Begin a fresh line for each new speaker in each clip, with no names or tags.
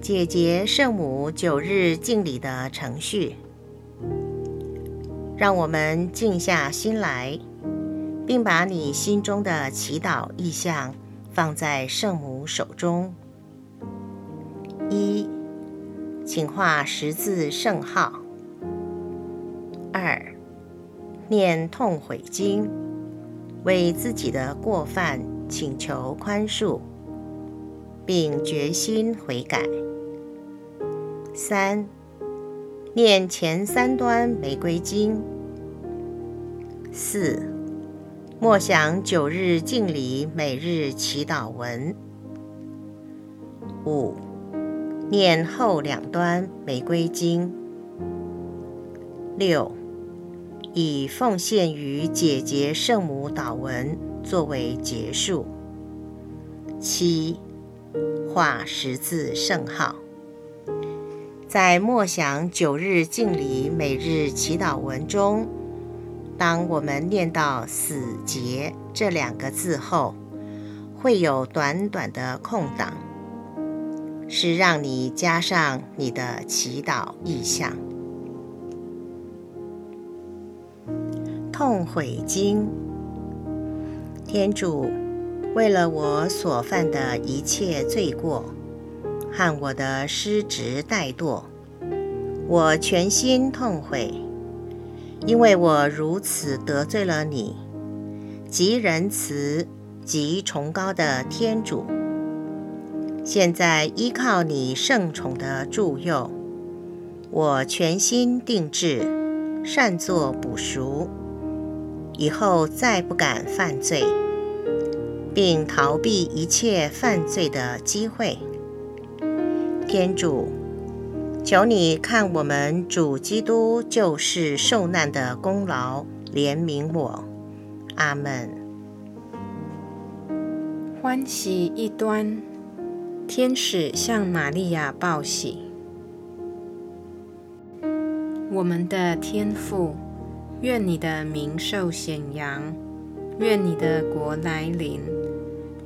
解结圣母九日敬礼的程序。让我们静下心来，并把你心中的祈祷意向放在圣母手中。一，请画十字圣号。二，念痛悔经，为自己的过犯请求宽恕，并决心悔改。三。念前三端玫瑰经。四，默想九日敬礼每日祈祷文。五，念后两端玫瑰经。六，以奉献于姐姐圣母祷文作为结束。七，画十字圣号。在默想九日敬礼每日祈祷文中，当我们念到“死结”这两个字后，会有短短的空档，是让你加上你的祈祷意向。痛悔经，天主，为了我所犯的一切罪过。和我的失职怠惰，我全心痛悔，因为我如此得罪了你，极仁慈、极崇高的天主。现在依靠你圣宠的助佑，我全心定志，善作补赎，以后再不敢犯罪，并逃避一切犯罪的机会。天主，求你看我们主基督救世受难的功劳，怜悯我。阿门。
欢喜一端，天使向玛利亚报喜。我们的天父，愿你的名受显扬，愿你的国来临，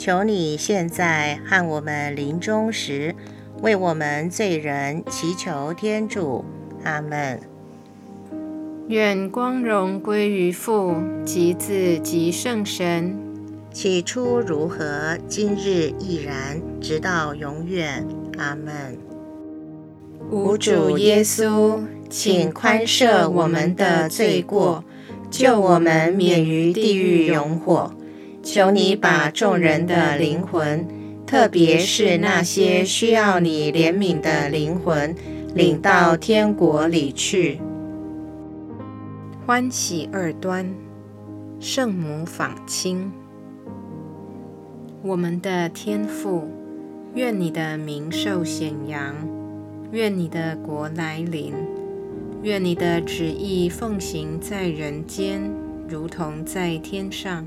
求你现在和我们临终时，为我们罪人祈求天主。阿门。
愿光荣归于父及子及圣神，
起初如何，今日亦然，直到永远。阿门。
无主耶稣，请宽赦我们的罪过，救我们免于地狱永火。求你把众人的灵魂，特别是那些需要你怜悯的灵魂，领到天国里去。欢喜二端，圣母访亲。我们的天父，愿你的名受显扬，愿你的国来临，愿你的旨意奉行在人间，如同在天上。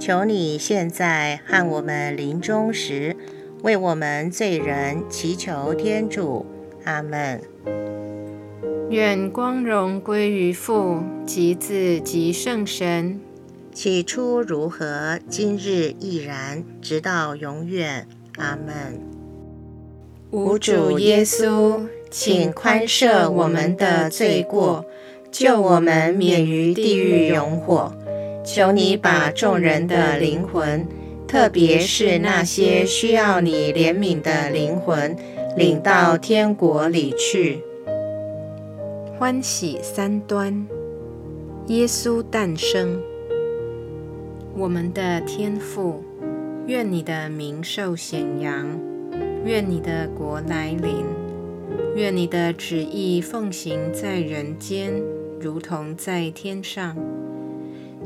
求你现在和我们临终时，为我们罪人祈求天主。阿门。
愿光荣归于父及子及圣神。
起初如何，今日亦然，直到永远。阿门。
无主耶稣。请宽赦我们的罪过，救我们免于地狱永火。求你把众人的灵魂，特别是那些需要你怜悯的灵魂，领到天国里去。欢喜三端，耶稣诞生。我们的天父，愿你的名受显扬，愿你的国来临。愿你的旨意奉行在人间，如同在天上。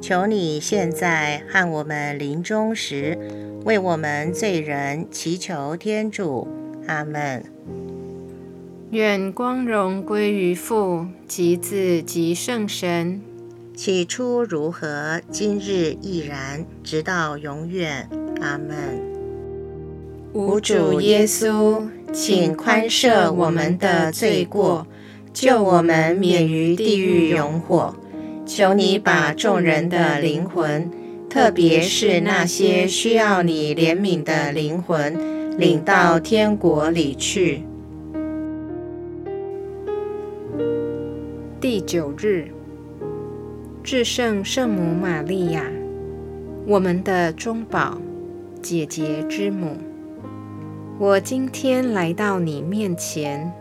求你现在和我们临终时，为我们罪人祈求天主。阿门。
愿光荣归于父、及子、及圣神。
起初如何，今日亦然，直到永远。阿门。
无主耶稣，请宽赦我们的罪过，救我们免于地狱永火。求你把众人的灵魂，特别是那些需要你怜悯的灵魂，领到天国里去。第九日，至圣圣母玛利亚，我们的中宝，姐姐之母。我今天来到你面前，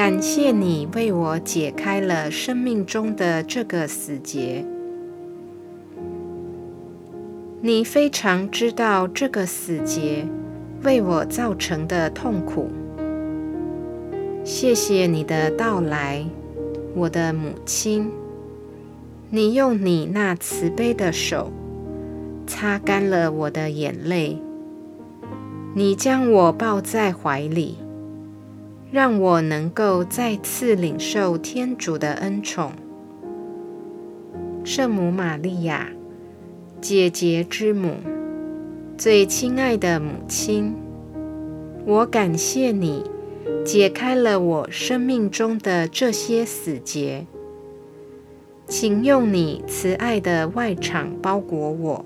感谢你为我解开了生命中的这个死结。你非常知道这个死结为我造成的痛苦。谢谢你的到来。我的母亲，你用你那慈悲的手擦干了我的眼泪，你将我抱在怀里，让我能够再次领受天主的恩宠。圣母玛利亚，姐姐之母，最亲爱的母亲，我感谢你。解开了我生命中的这些死结，请用你慈爱的外场包裹我，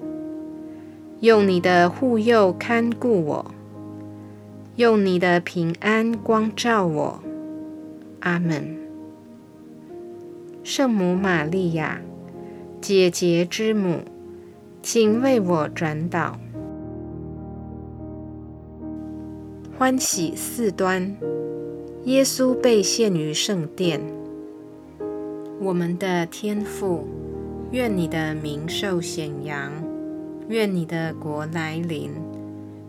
用你的护佑看顾我，用你的平安光照我。阿门。圣母玛利亚，姐姐之母，请为我转导。欢喜四端，耶稣被献于圣殿。我们的天父，愿你的名受显扬，愿你的国来临，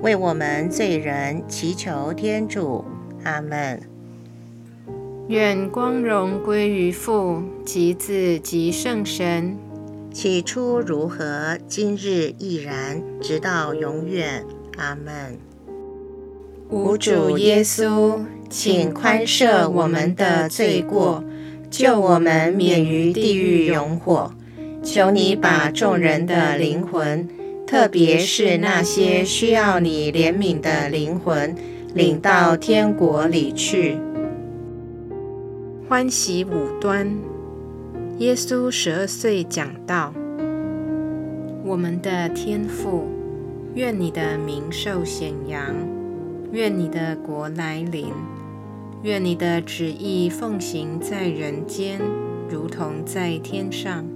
为我们罪人祈求天主，阿门。
愿光荣归于父及子及圣神，
起初如何，今日亦然，直到永远。阿门。
无主耶稣，请宽赦我们的罪过，救我们免于地狱永火。求你把众人的灵魂，特别是那些需要你怜悯的灵魂，领到天国里去。欢喜五端，耶稣十二岁讲道：“我们的天父，愿你的名受显扬，愿你的国来临，愿你的旨意奉行在人间，如同在天上。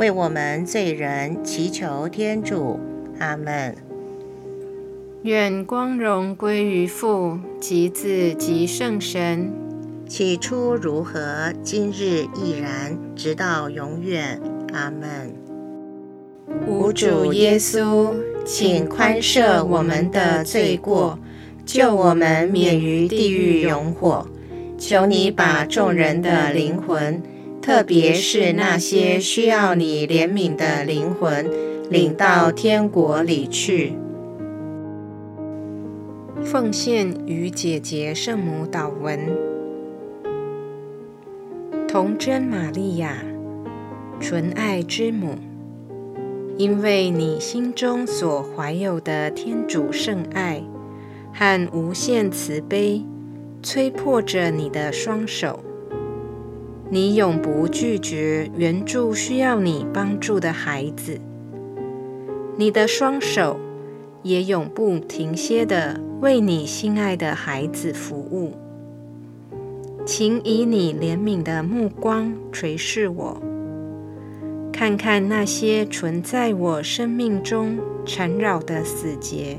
为我们罪人祈求天主。阿门。
愿光荣归于父及子及圣神。
起初如何，今日亦然，直到永远。阿门。
无主耶稣，请宽赦我们的罪过，救我们免于地狱永火。求你把众人的灵魂，特别是那些需要你怜悯的灵魂，领到天国里去。奉献与姐姐圣母祷文：童真玛利亚，纯爱之母。因为你心中所怀有的天主圣爱，和无限慈悲催迫着你的双手。你永不拒绝援助需要你帮助的孩子，你的双手也永不停歇的为你心爱的孩子服务。请以你怜悯的目光垂视我，看看那些存在我生命中缠绕的死结。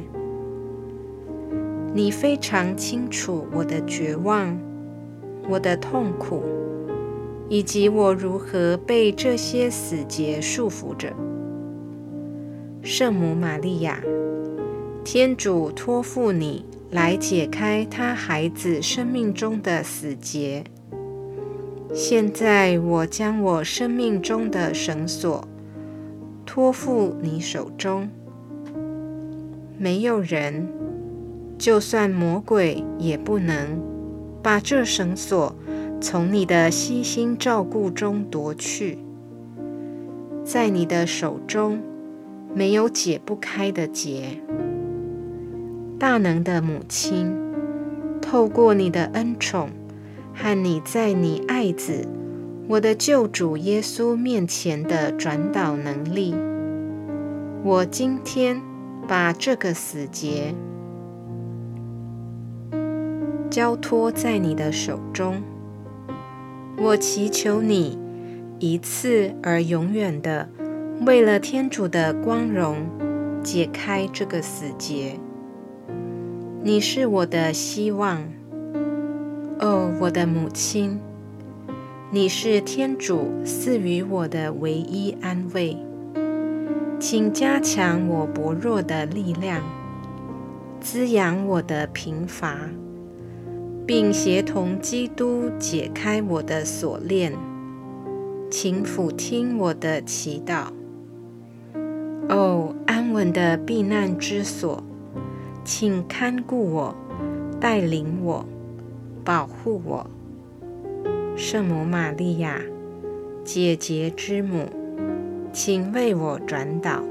你非常清楚我的绝望，我的痛苦。以及我如何被这些死结束缚着，圣母玛利亚，天主托付你来解开他孩子生命中的死结。现在，我将我生命中的绳索托付你手中。没有人，就算魔鬼也不能把这绳索。从你的悉心照顾中夺去，在你的手中没有解不开的结。大能的母亲，透过你的恩宠和你在你爱子我的救主耶稣面前的转导能力，我今天把这个死结交托在你的手中。我祈求你一次而永远的，为了天主的光荣，解开这个死结。你是我的希望，哦，我的母亲，你是天主赐予我的唯一安慰。请加强我薄弱的力量，滋养我的贫乏。并协同基督解开我的锁链，请俯听我的祈祷。哦，安稳的避难之所，请看顾我，带领我，保护我。圣母玛利亚，姐姐之母，请为我转导。